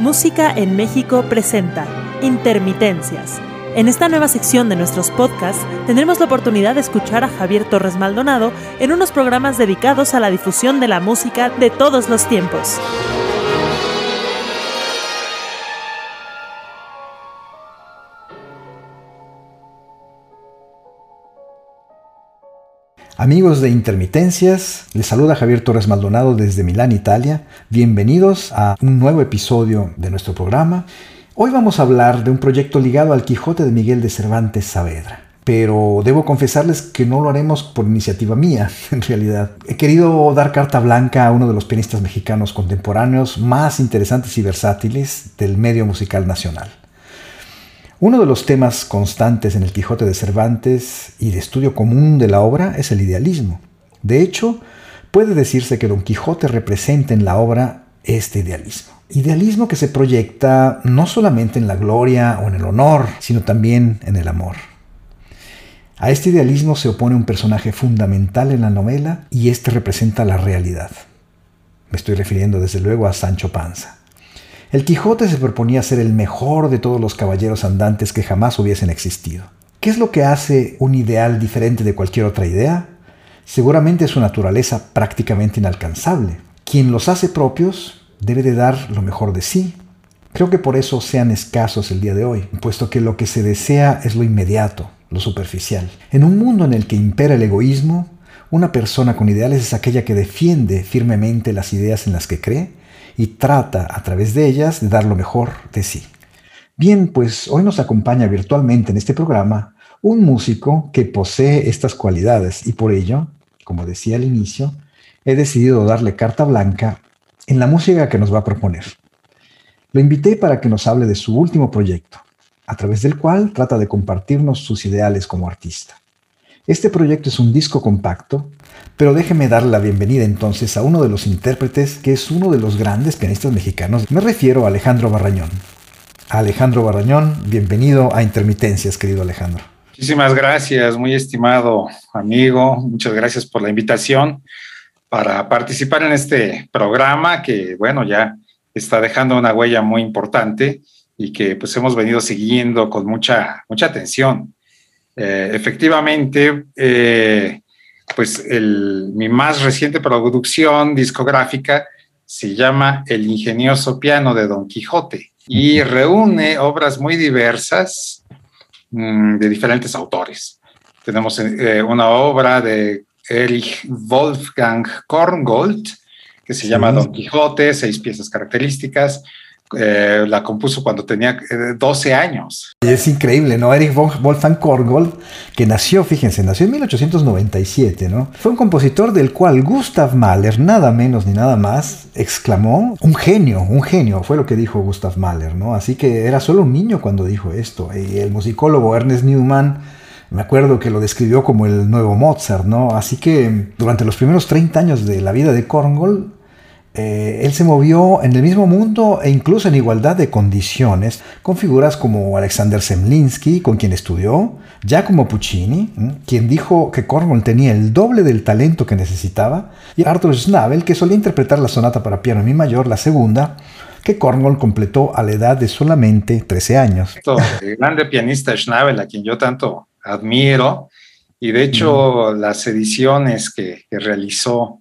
Música en México presenta Intermitencias. En esta nueva sección de nuestros podcasts tendremos la oportunidad de escuchar a Javier Torres Maldonado en unos programas dedicados a la difusión de la música de todos los tiempos. Amigos de Intermitencias, les saluda Javier Torres Maldonado desde Milán, Italia. Bienvenidos a un nuevo episodio de nuestro programa. Hoy vamos a hablar de un proyecto ligado al Quijote de Miguel de Cervantes Saavedra. Pero debo confesarles que no lo haremos por iniciativa mía, en realidad. He querido dar carta blanca a uno de los pianistas mexicanos contemporáneos más interesantes y versátiles del medio musical nacional. Uno de los temas constantes en el Quijote de Cervantes y de estudio común de la obra es el idealismo. De hecho, puede decirse que Don Quijote representa en la obra este idealismo. Idealismo que se proyecta no solamente en la gloria o en el honor, sino también en el amor. A este idealismo se opone un personaje fundamental en la novela y este representa la realidad. Me estoy refiriendo desde luego a Sancho Panza. El Quijote se proponía ser el mejor de todos los caballeros andantes que jamás hubiesen existido. ¿Qué es lo que hace un ideal diferente de cualquier otra idea? Seguramente su naturaleza prácticamente inalcanzable. Quien los hace propios debe de dar lo mejor de sí. Creo que por eso sean escasos el día de hoy, puesto que lo que se desea es lo inmediato, lo superficial. En un mundo en el que impera el egoísmo, una persona con ideales es aquella que defiende firmemente las ideas en las que cree y trata a través de ellas de dar lo mejor de sí. Bien, pues hoy nos acompaña virtualmente en este programa un músico que posee estas cualidades y por ello, como decía al inicio, he decidido darle carta blanca en la música que nos va a proponer. Lo invité para que nos hable de su último proyecto, a través del cual trata de compartirnos sus ideales como artista. Este proyecto es un disco compacto, pero déjeme darle la bienvenida entonces a uno de los intérpretes que es uno de los grandes pianistas mexicanos. Me refiero a Alejandro Barrañón. Alejandro Barrañón, bienvenido a Intermitencias, querido Alejandro. Muchísimas gracias, muy estimado amigo. Muchas gracias por la invitación para participar en este programa que, bueno, ya está dejando una huella muy importante y que pues hemos venido siguiendo con mucha, mucha atención. Eh, efectivamente, eh, pues mi más reciente producción discográfica se llama El ingenioso piano de Don Quijote y reúne obras muy diversas mm, de diferentes autores. Tenemos eh, una obra de Erich Wolfgang Korngold que se llama Don Quijote, seis piezas características. Eh, la compuso cuando tenía 12 eh, años. Es increíble, ¿no? Erich Wolfgang Korngold, que nació, fíjense, nació en 1897, ¿no? Fue un compositor del cual Gustav Mahler, nada menos ni nada más, exclamó, un genio, un genio, fue lo que dijo Gustav Mahler, ¿no? Así que era solo un niño cuando dijo esto. El musicólogo Ernest Newman me acuerdo que lo describió como el nuevo Mozart, ¿no? Así que durante los primeros 30 años de la vida de Korngold, eh, él se movió en el mismo mundo e incluso en igualdad de condiciones con figuras como Alexander Semlinsky, con quien estudió, Giacomo Puccini, quien dijo que Korngold tenía el doble del talento que necesitaba, y Arthur Schnabel, que solía interpretar la sonata para piano en mi mayor, la segunda, que Korngold completó a la edad de solamente 13 años. El grande pianista Schnabel, a quien yo tanto admiro, y de hecho las ediciones que realizó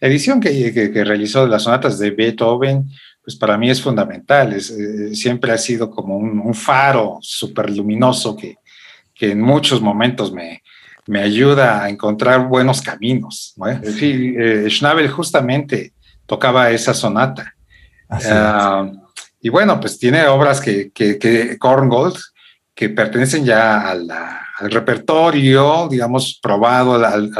la edición que, que, realizó de las sonatas de Beethoven, pues para mí es fundamental. Es, eh, siempre ha sido como un, faro súper luminoso que, que, en muchos momentos me, me, ayuda a encontrar buenos caminos. Sí, eh, Schnabel justamente tocaba esa sonata. Ah, y bueno, pues tiene obras que, que, que Korngold, que pertenecen ya a la, al repertorio, digamos, probado, al,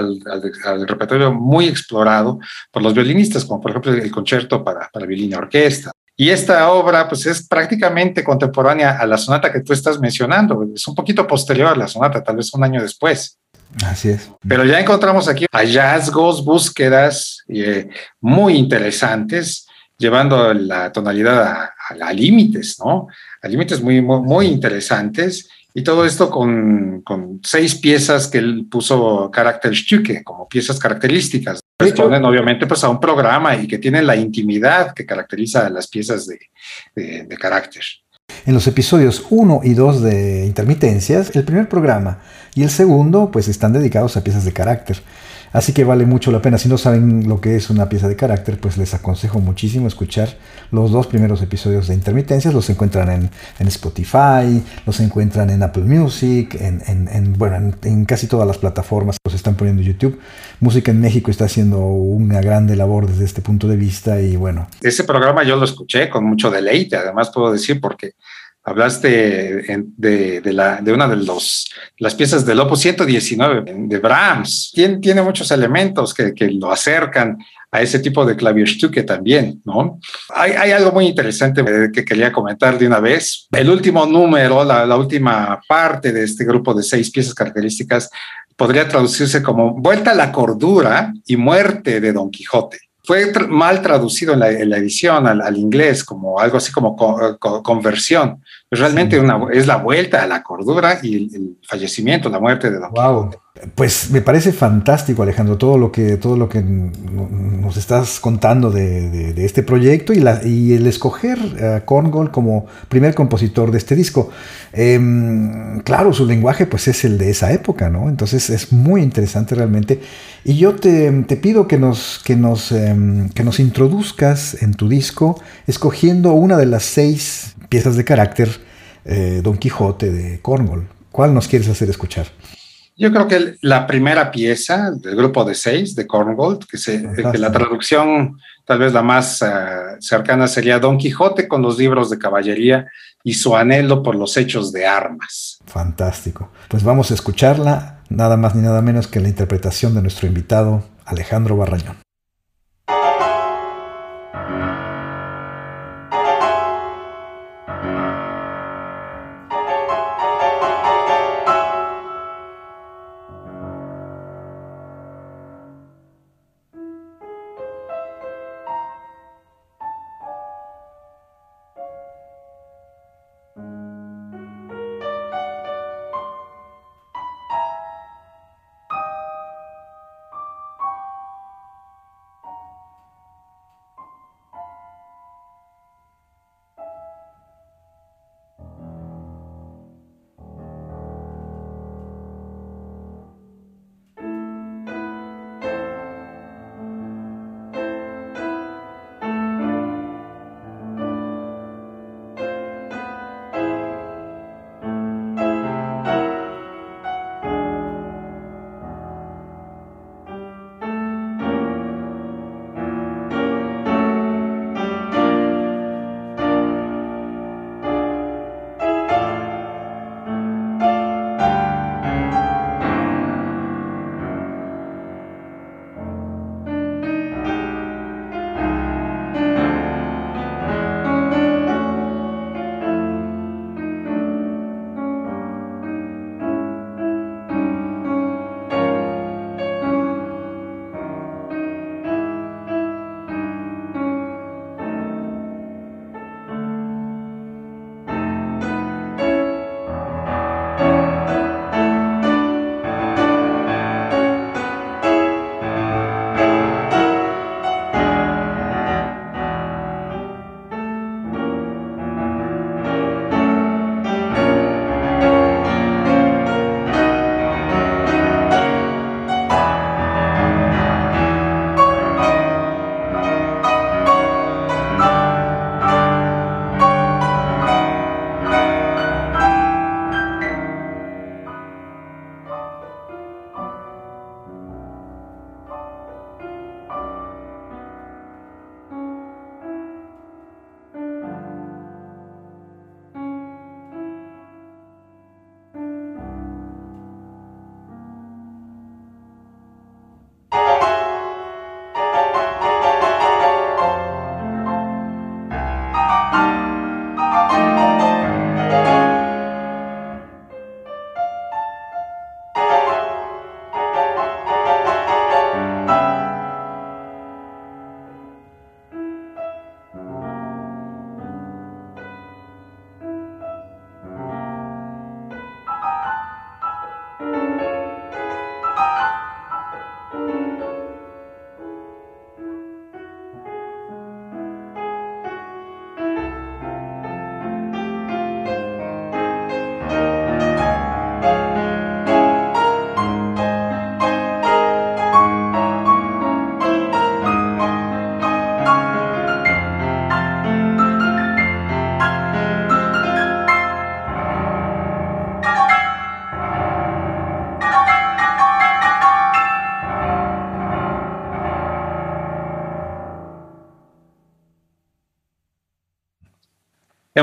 repertorio muy explorado por los violinistas, como por ejemplo el concierto para, para violín y orquesta. Y esta obra, pues es prácticamente contemporánea a la sonata que tú estás mencionando. Es un poquito posterior a la sonata, tal vez un año después. Así es. Pero ya encontramos aquí hallazgos, búsquedas eh, muy interesantes, llevando la tonalidad a, límites, ¿no? A límites muy, muy, muy interesantes y todo esto con, con seis piezas que él puso Stücke, como piezas características. responden obviamente pues a un programa y que tienen la intimidad que caracteriza a las piezas de, de, de carácter. En los episodios 1 y 2 de Intermitencias, el primer programa y el segundo pues están dedicados a piezas de carácter. Así que vale mucho la pena. Si no saben lo que es una pieza de carácter, pues les aconsejo muchísimo escuchar los dos primeros episodios de Intermitencias. Los encuentran en, en Spotify, los encuentran en Apple Music, en, en, bueno, en, casi todas las plataformas. Los están poniendo en YouTube. Música en México está haciendo una grande labor desde este punto de vista y bueno. Ese programa yo lo escuché con mucho deleite, además puedo decir, porque hablaste de, de, una de los, las piezas del Opus 119 de Brahms. Tiene, tiene muchos elementos que, que, lo acercan a ese tipo de Klavierstücke también, ¿no? Hay, algo muy interesante que quería comentar de una vez. El último número, la última parte de este grupo de seis piezas características podría traducirse como Vuelta a la cordura y muerte de Don Quijote fue mal traducido en la, edición al, inglés como algo así como co co conversión. Realmente sí. una, es la vuelta a la cordura y el, fallecimiento, la muerte de Don wow. Pues me parece fantástico, Alejandro, todo lo que, todo lo que nos estás contando de, este proyecto y, el escoger a Korngold como primer compositor de este disco. Eh, claro, su lenguaje pues es el de esa época, ¿no? Entonces es muy interesante realmente. Y yo te, te pido que nos, que, nos, eh, que nos introduzcas en tu disco escogiendo una de las seis piezas de carácter eh, Don Quijote de Korngold. ¿Cuál nos quieres hacer escuchar? Yo creo que la primera pieza del grupo de seis de Korngold, que, se, que la traducción tal vez la más uh, cercana sería Don Quijote con los libros de caballería y su anhelo por los hechos de armas. Fantástico. Pues vamos a escucharla, nada más ni nada menos que la interpretación de nuestro invitado Alejandro Barrañón.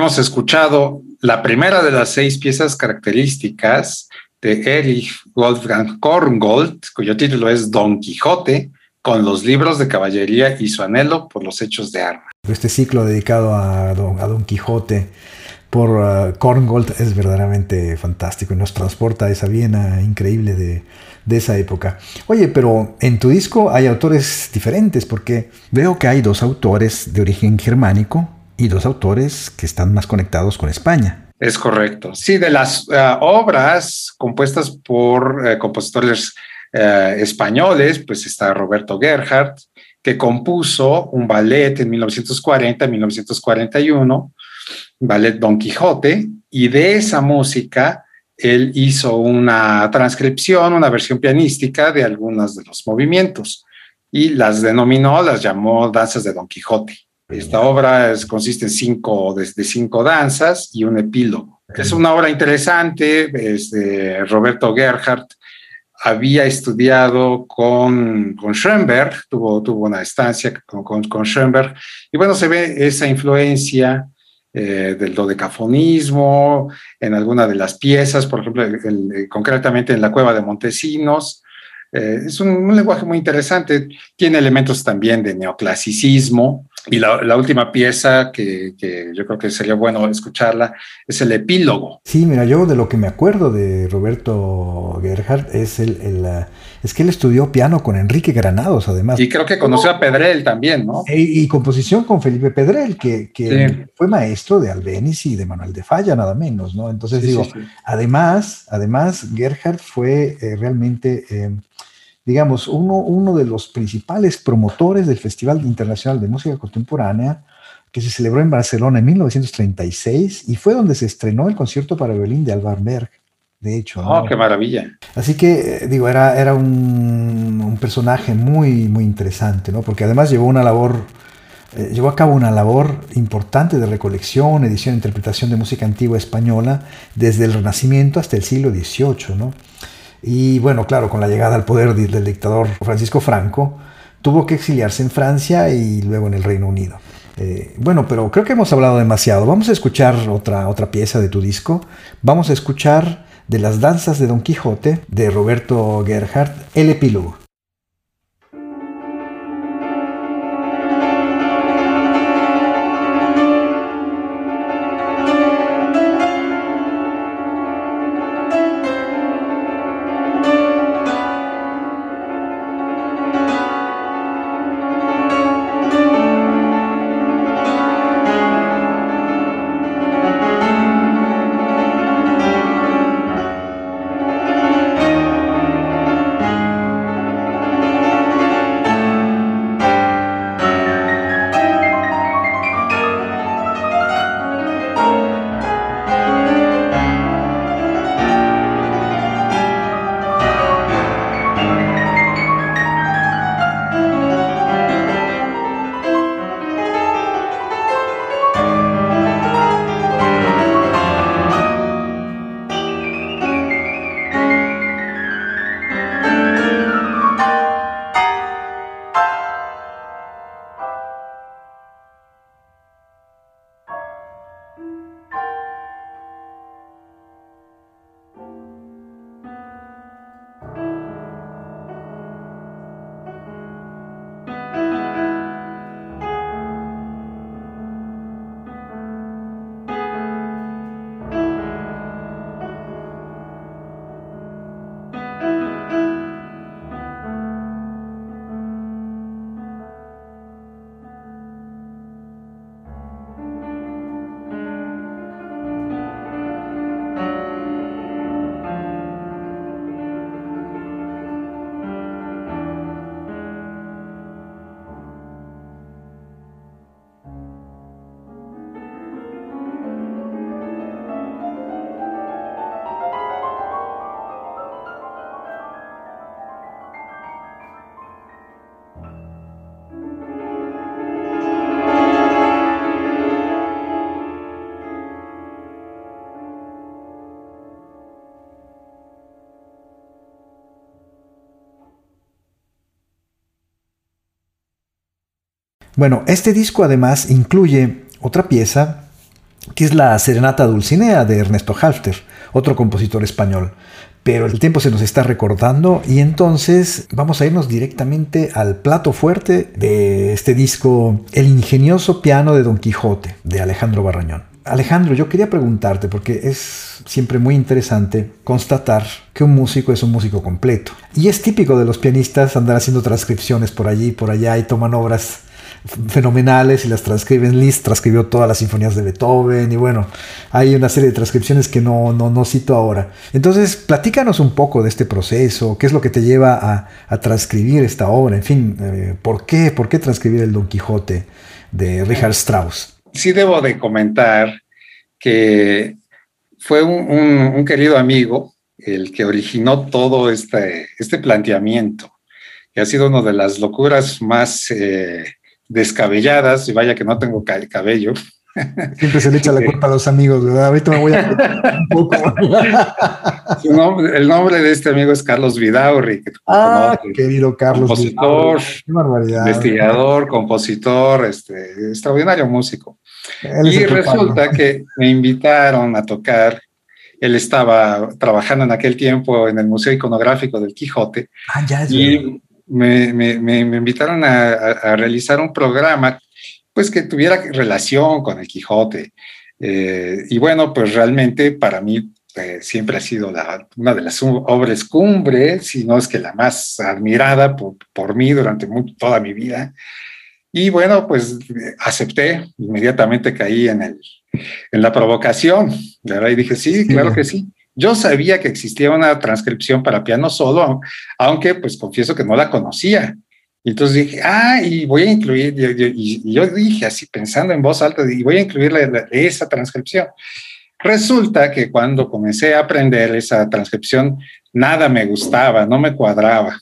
Hemos escuchado la primera de las seis piezas características de Erich Wolfgang Korngold, cuyo título es Don Quijote, con los libros de caballería y su anhelo por los hechos de armas. Este ciclo dedicado a Don, Quijote por uh, Korngold es verdaderamente fantástico y nos transporta a esa Viena increíble de, de esa época. Oye, pero en tu disco hay autores diferentes porque veo que hay dos autores de origen germánico y dos autores que están más conectados con España. Es correcto. Sí, de las uh, obras compuestas por uh, compositores uh, españoles, pues está Roberto Gerhardt, que compuso un ballet en 1940-1941, ballet Don Quijote, y de esa música él hizo una transcripción, una versión pianística de algunos de los movimientos y las denominó, las llamó danzas de Don Quijote. Esta obra es, consiste en cinco, de, de, cinco danzas y un epílogo. Es una obra interesante. Este, Roberto Gerhardt había estudiado con, con Schoenberg, tuvo, tuvo una estancia con, con, con Schoenberg, y bueno, se ve esa influencia eh, del dodecafonismo en alguna de las piezas, por ejemplo, el, el, concretamente en la cueva de Montesinos. Eh, es un, un, lenguaje muy interesante, tiene elementos también de neoclasicismo. Y la, la última pieza que, que, yo creo que sería bueno escucharla es el epílogo. Sí, mira, yo de lo que me acuerdo de Roberto Gerhardt es el, el es que él estudió piano con Enrique Granados, además. Y creo que conoció a Pedrell también, ¿no? Y, y composición con Felipe Pedrell, que, que sí. fue maestro de Albeniz y de Manuel de Falla, nada menos, ¿no? Entonces sí, digo, sí, además, además, Gerhardt fue eh, realmente... Eh, digamos, uno, uno de los principales promotores del Festival Internacional de Música Contemporánea, que se celebró en Barcelona en 1936 y fue donde se estrenó el concierto para violín de Alvar Berg, de hecho. ¡Oh, ¿no? qué maravilla! Así que, digo, era, era un, un, personaje muy, muy interesante, ¿no? Porque además llevó una labor, eh, llevó a cabo una labor importante de recolección, edición e interpretación de música antigua española desde el Renacimiento hasta el siglo XVIII, ¿no? Y bueno, claro, con la llegada al poder del dictador Francisco Franco, tuvo que exiliarse en Francia y luego en el Reino Unido. Eh, bueno, pero creo que hemos hablado demasiado. Vamos a escuchar otra, otra pieza de tu disco. Vamos a escuchar de las danzas de Don Quijote de Roberto Gerhardt, el epílogo. Bueno, este disco además incluye otra pieza que es la Serenata Dulcinea de Ernesto Halfter, otro compositor español. Pero el tiempo se nos está recortando y entonces vamos a irnos directamente al plato fuerte de este disco, El ingenioso piano de Don Quijote, de Alejandro Barrañón. Alejandro, yo quería preguntarte, porque es siempre muy interesante constatar que un músico es un músico completo. Y es típico de los pianistas andar haciendo transcripciones por allí y por allá y toman obras fenomenales y las transcriben. Liszt transcribió todas las sinfonías de Beethoven y bueno, hay una serie de transcripciones que no, no, no cito ahora. Entonces, platícanos un poco de este proceso, qué es lo que te lleva a, a transcribir esta obra, en fin, eh, ¿por, qué, ¿por qué transcribir el Don Quijote de Richard Strauss? Sí debo de comentar que fue un, un, querido amigo el que originó todo este, este planteamiento, que ha sido una de las locuras más eh, descabelladas, y vaya que no tengo cabello. Siempre se le echa la culpa a los amigos, ¿verdad? Ahorita me voy a un poco. nombre, el nombre de este amigo es Carlos Vidaurri. ah, querido Carlos. Compositor, investigador, compositor, este, extraordinario músico. y resulta que me invitaron a tocar. Él estaba trabajando en aquel tiempo en el Museo Iconográfico del Quijote. Ah, ya es y me, me, me, invitaron a, a, realizar un programa pues que tuviera relación con el Quijote. Eh, y bueno, pues realmente para mí eh, siempre ha sido la, una de las obras cumbres, si no es que la más admirada por, por mí durante toda mi vida. Y bueno, pues acepté, inmediatamente caí en, el, en la provocación, ¿verdad? Y dije, sí, claro que sí. Yo sabía que existía una transcripción para piano solo, aunque pues confieso que no la conocía. Entonces dije, ah, y voy a incluir, y yo dije así pensando en voz alta, y voy a incluir esa transcripción. Resulta que cuando comencé a aprender esa transcripción, nada me gustaba, no me cuadraba.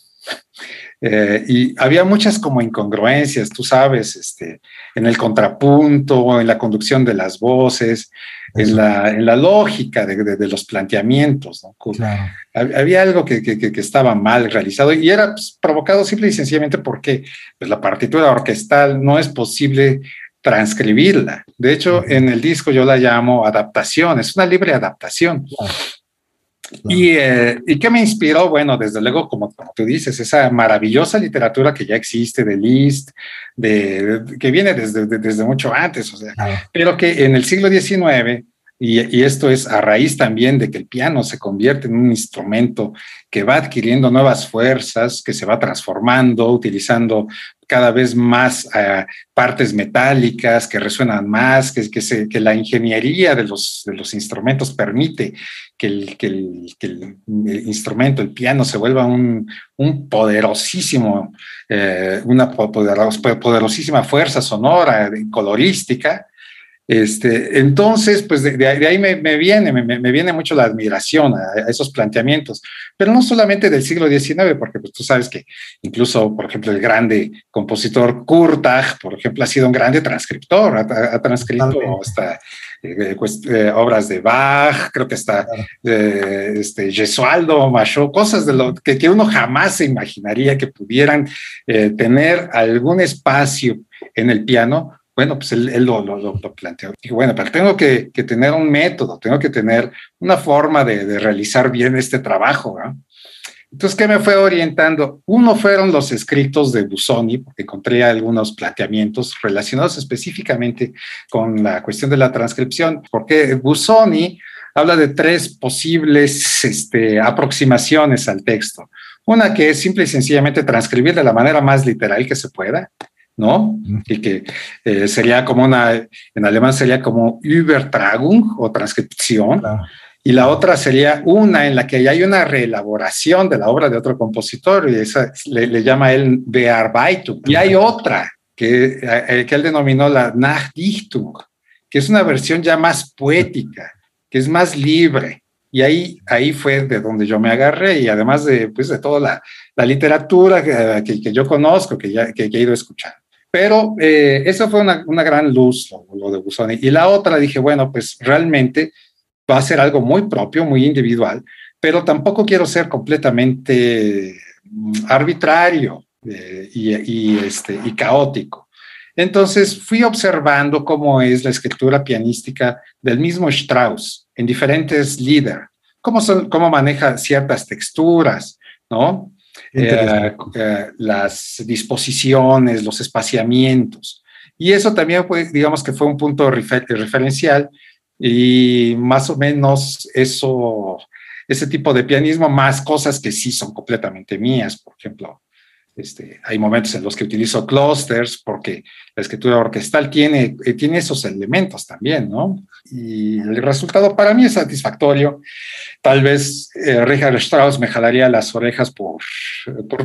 Eh, y había muchas como incongruencias, tú sabes, este, en el contrapunto, en la conducción de las voces, en la, en la, lógica de, de, de los planteamientos. ¿no? Claro. Había algo que, que, que, estaba mal realizado y era pues, provocado simple y sencillamente porque pues, la partitura orquestal no es posible transcribirla. De hecho, en el disco yo la llamo adaptación, es una libre adaptación. Claro. Y, eh, ¿Y qué me inspiró? Bueno, desde luego, como, como, tú dices, esa maravillosa literatura que ya existe de Liszt, de, de que viene desde, de, desde mucho antes, o sea, pero que en el siglo XIX, y, esto es a raíz también de que el piano se convierte en un instrumento que va adquiriendo nuevas fuerzas, que se va transformando, utilizando cada vez más uh, partes metálicas que resuenan más, que, se, que la ingeniería de los, de los, instrumentos permite que el, instrumento, el piano, se vuelva un, poderosísimo, eh, una poderos, poderosísima fuerza sonora, colorística, este, entonces, pues de, de ahí me, me viene, me, me, viene mucho la admiración a, a, esos planteamientos, pero no solamente del siglo XIX, porque pues, tú sabes que incluso, por ejemplo, el grande compositor Kurtag, por ejemplo, ha sido un grande transcriptor, ha, ha transcrito hasta eh, pues, eh, obras de Bach, creo que está eh, este, Gesualdo, Machot, cosas de lo que, que, uno jamás se imaginaría que pudieran eh, tener algún espacio en el piano bueno, pues él, él lo, lo, lo, planteó. Dijo, bueno, pero tengo que, que, tener un método, tengo que tener una forma de, de realizar bien este trabajo. ¿no? Entonces, ¿qué me fue orientando? Uno fueron los escritos de Busoni, porque encontré algunos planteamientos relacionados específicamente con la cuestión de la transcripción, porque Busoni habla de tres posibles este, aproximaciones al texto. Una que es simple y sencillamente transcribir de la manera más literal que se pueda, ¿no? Y que eh, sería como una, en alemán sería como Übertragung o transcripción. Claro. Y la otra sería una en la que hay una reelaboración de la obra de otro compositor y esa le, le llama él Bearbeitung. Y hay otra que, eh, que él denominó la Nachdichtung, que es una versión ya más poética, que es más libre. Y ahí, ahí fue de donde yo me agarré y además de, pues, de toda la, la literatura que, que, que, yo conozco, que, ya, que, he ido escuchando. Pero eh, eso fue una, una gran luz, lo, de Busoni. Y la otra dije, bueno, pues realmente va a ser algo muy propio, muy individual, pero tampoco quiero ser completamente arbitrario eh, y, y, este, y caótico. Entonces fui observando cómo es la escritura pianística del mismo Strauss en diferentes líderes, cómo, cómo maneja ciertas texturas, ¿no? Eh, eh, las disposiciones, los espaciamientos. Y eso también, fue, digamos que fue un punto referencial y más o menos eso, ese tipo de pianismo, más cosas que sí son completamente mías, por ejemplo, este, hay momentos en los que utilizo clusters porque la escritura orquestal tiene, eh, tiene esos elementos también, ¿no? Y el resultado para mí es satisfactorio. Tal vez eh, Richard Strauss me jalaría las orejas por,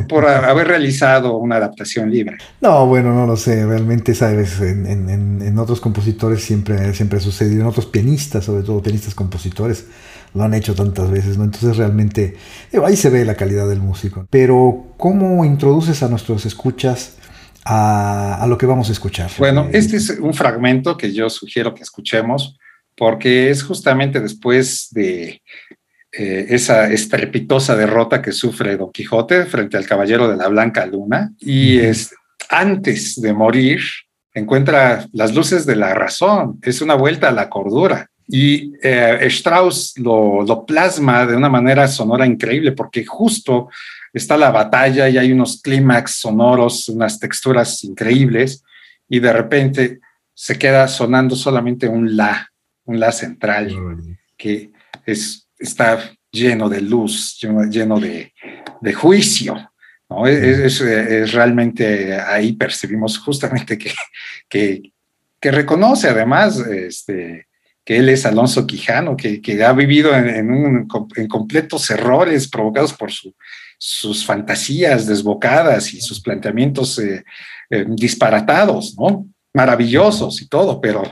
por, haber realizado una adaptación libre. No, bueno, no lo sé. Realmente, sabes, en, en, en otros compositores siempre, siempre ha sucedido, en otros pianistas, sobre todo pianistas compositores lo han hecho tantas veces, ¿no? Entonces realmente ahí se ve la calidad del músico. Pero ¿cómo introduces a nuestros escuchas a, lo que vamos a escuchar? Bueno, este es un fragmento que yo sugiero que escuchemos porque es justamente después de eh, esa estrepitosa derrota que sufre Don Quijote frente al Caballero de la Blanca Luna y es antes de morir encuentra las luces de la razón, es una vuelta a la cordura y eh, Strauss lo, plasma de una manera sonora increíble porque justo está la batalla y hay unos clímax sonoros, unas texturas increíbles y de repente se queda sonando solamente un la, un la central que es, está lleno de luz, lleno, de, juicio. ¿no? Es, es, realmente ahí percibimos justamente que, que, que reconoce además este, que él es Alonso Quijano, que, ha vivido en, completos errores provocados por sus fantasías desbocadas y sus planteamientos eh, eh, disparatados, ¿no? Maravillosos y todo, pero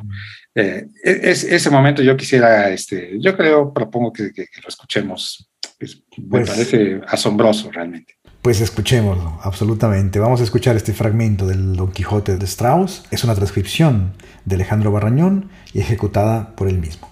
eh, e, es, ese momento yo quisiera, este, yo creo, propongo que, lo escuchemos. me pues parece asombroso realmente. Pues escuchémoslo, absolutamente. Vamos a escuchar este fragmento del Don Quijote de Strauss. Es una transcripción de Alejandro Barrañón y ejecutada por él mismo.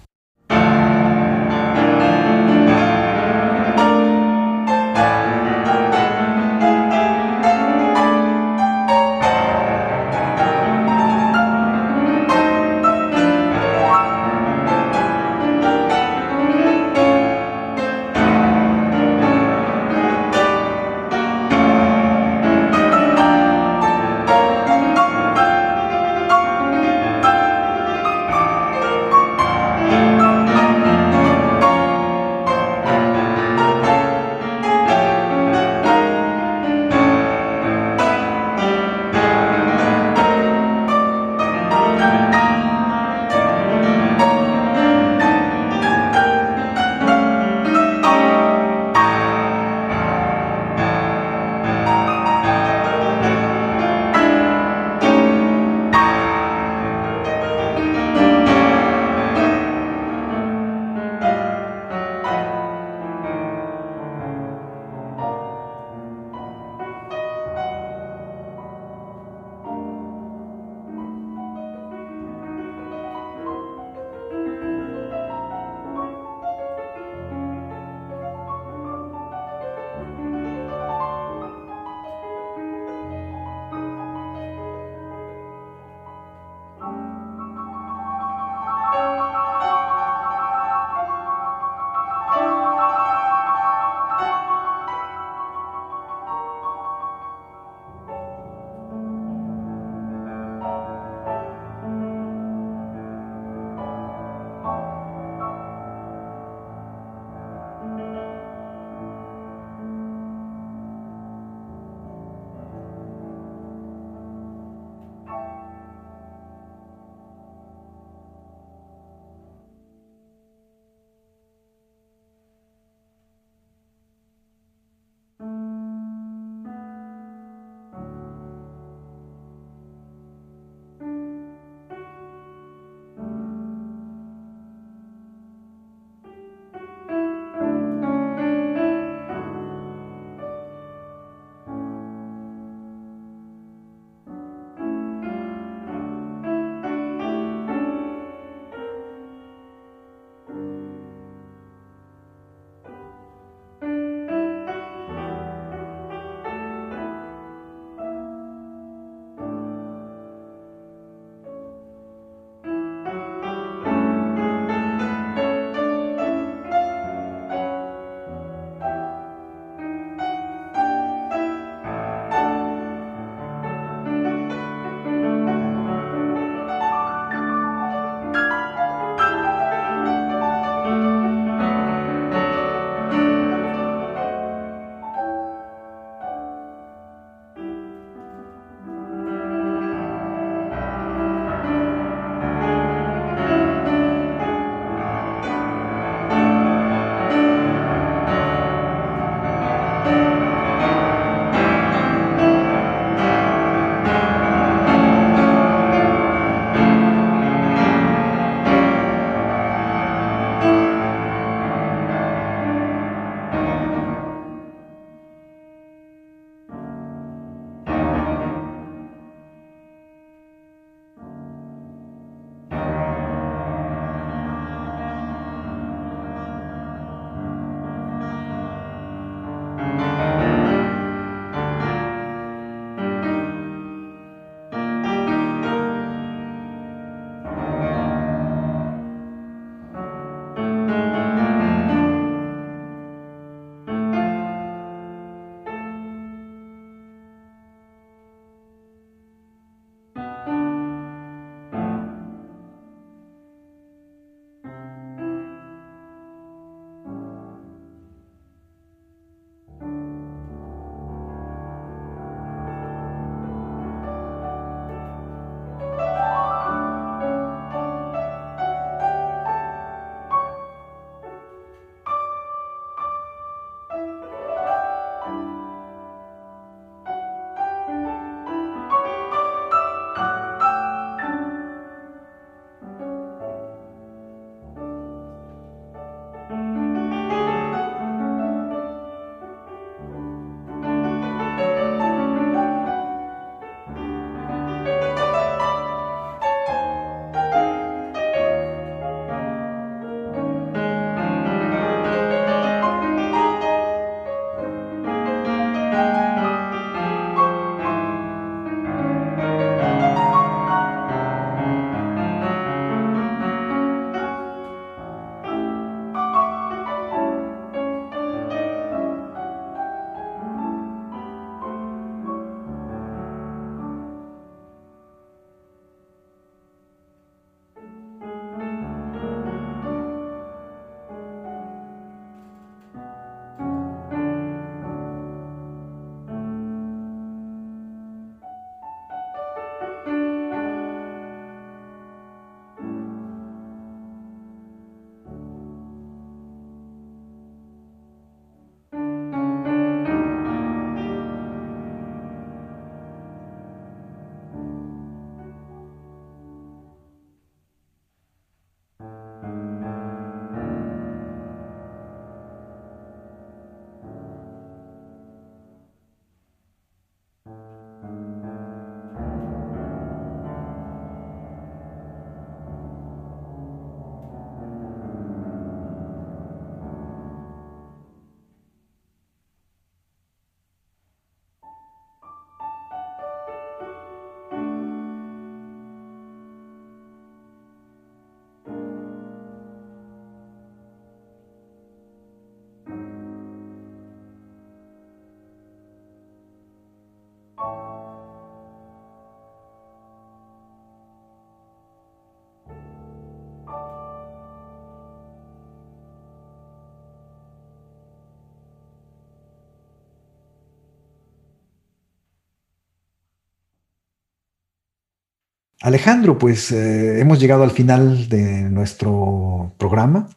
Alejandro, pues eh, hemos llegado al final de nuestro programa.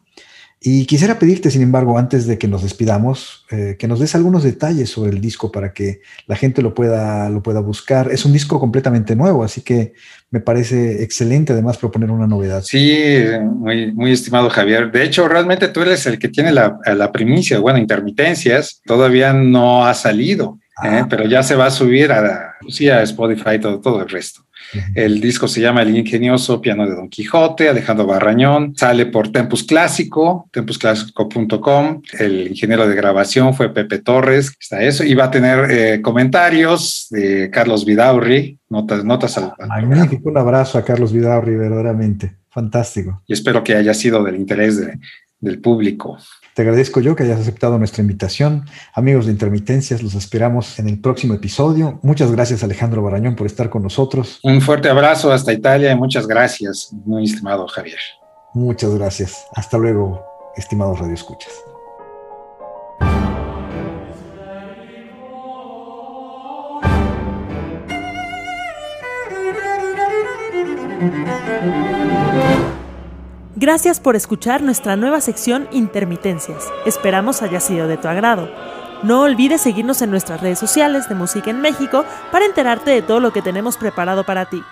Y quisiera pedirte, sin embargo, antes de que nos despidamos, eh, que nos des algunos detalles sobre el disco para que la gente lo pueda, lo pueda buscar. Es un disco completamente nuevo, así que me parece excelente además proponer una novedad. Sí, muy, muy estimado Javier. De hecho, realmente tú eres el que tiene la, la primicia, bueno, intermitencias. Todavía no ha salido, ¿eh? ah. pero ya se va a subir a, sí, a Spotify, todo, todo el resto. El disco se llama El ingenioso piano de Don Quijote, Alejandro Barrañón. Sale por Tempus Clásico, tempusclásico.com. El ingeniero de grabación fue Pepe Torres. Está eso. Y va a tener eh, comentarios de Carlos Vidaurri. Notas, notas al, Magnífico. Un abrazo a Carlos Vidaurri, verdaderamente. Fantástico. Y espero que haya sido del interés del público. Te agradezco yo que hayas aceptado nuestra invitación. Amigos de Intermitencias, los esperamos en el próximo episodio. Muchas gracias Alejandro Barañón por estar con nosotros. Un fuerte abrazo hasta Italia y muchas gracias, muy estimado Javier. Muchas gracias. Hasta luego, estimados radioescuchas. Gracias por escuchar nuestra nueva sección Intermitencias. Esperamos haya sido de tu agrado. No olvides seguirnos en nuestras redes sociales de Música en México para enterarte de todo lo que tenemos preparado para ti.